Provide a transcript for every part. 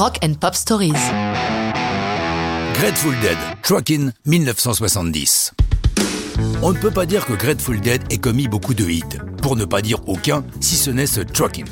Rock and Pop Stories. Grateful Dead, Truckin' 1970. On ne peut pas dire que Grateful Dead ait commis beaucoup de hits, pour ne pas dire aucun, si ce n'est ce Truckin'.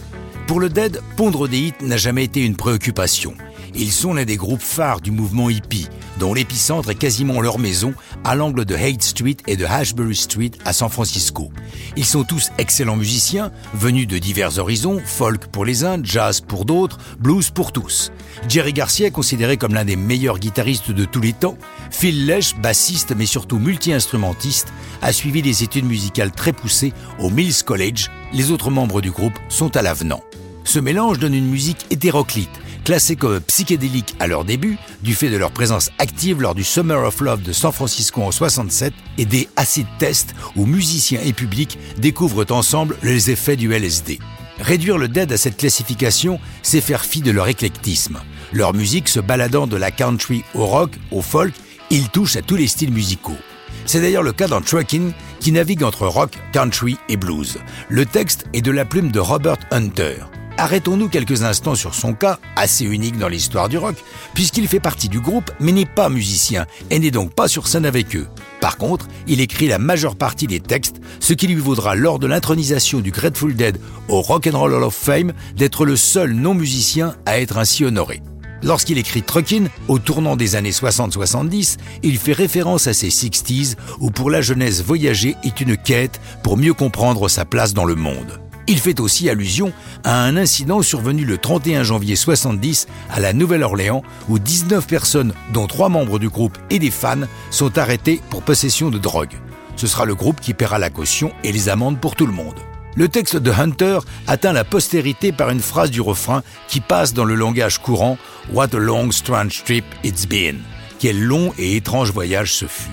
Pour le Dead, pondre des hits n'a jamais été une préoccupation. Ils sont l'un des groupes phares du mouvement hippie, dont l'épicentre est quasiment leur maison, à l'angle de Haight Street et de Ashbury Street à San Francisco. Ils sont tous excellents musiciens, venus de divers horizons, folk pour les uns, jazz pour d'autres, blues pour tous. Jerry Garcia est considéré comme l'un des meilleurs guitaristes de tous les temps. Phil Lesh, bassiste mais surtout multi-instrumentiste, a suivi des études musicales très poussées au Mills College. Les autres membres du groupe sont à l'avenant. Ce mélange donne une musique hétéroclite, classés comme psychédéliques à leur début, du fait de leur présence active lors du Summer of Love de San Francisco en 67 et des acid tests où musiciens et publics découvrent ensemble les effets du LSD. Réduire le dead à cette classification, c'est faire fi de leur éclectisme. Leur musique se baladant de la country au rock, au folk, ils touchent à tous les styles musicaux. C'est d'ailleurs le cas dans Truckin, qui navigue entre rock, country et blues. Le texte est de la plume de Robert Hunter. Arrêtons-nous quelques instants sur son cas, assez unique dans l'histoire du rock, puisqu'il fait partie du groupe mais n'est pas musicien et n'est donc pas sur scène avec eux. Par contre, il écrit la majeure partie des textes, ce qui lui vaudra lors de l'intronisation du Grateful Dead au Rock and Roll Hall of Fame d'être le seul non-musicien à être ainsi honoré. Lorsqu'il écrit Truckin, au tournant des années 60-70, il fait référence à ses 60s où pour la jeunesse voyager est une quête pour mieux comprendre sa place dans le monde. Il fait aussi allusion à un incident survenu le 31 janvier 70 à la Nouvelle-Orléans où 19 personnes, dont 3 membres du groupe et des fans, sont arrêtés pour possession de drogue. Ce sera le groupe qui paiera la caution et les amendes pour tout le monde. Le texte de Hunter atteint la postérité par une phrase du refrain qui passe dans le langage courant What a long strange trip it's been. Quel long et étrange voyage ce fut.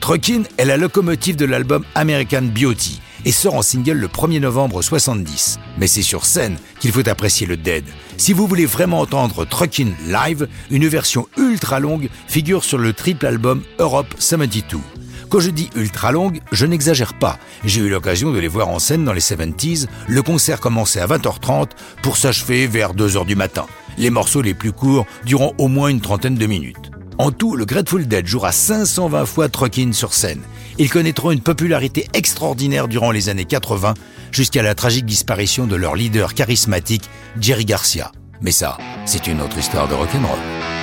Truckin est la locomotive de l'album American Beauty et sort en single le 1er novembre 70. Mais c'est sur scène qu'il faut apprécier le Dead. Si vous voulez vraiment entendre Truckin' live, une version ultra longue figure sur le triple album Europe 72. Quand je dis ultra longue, je n'exagère pas. J'ai eu l'occasion de les voir en scène dans les 70s. Le concert commençait à 20h30 pour s'achever vers 2h du matin. Les morceaux les plus courts durant au moins une trentaine de minutes. En tout, le Grateful Dead jouera 520 fois Truckin' sur scène. Ils connaîtront une popularité extraordinaire durant les années 80, jusqu'à la tragique disparition de leur leader charismatique, Jerry Garcia. Mais ça, c'est une autre histoire de rock'n'roll.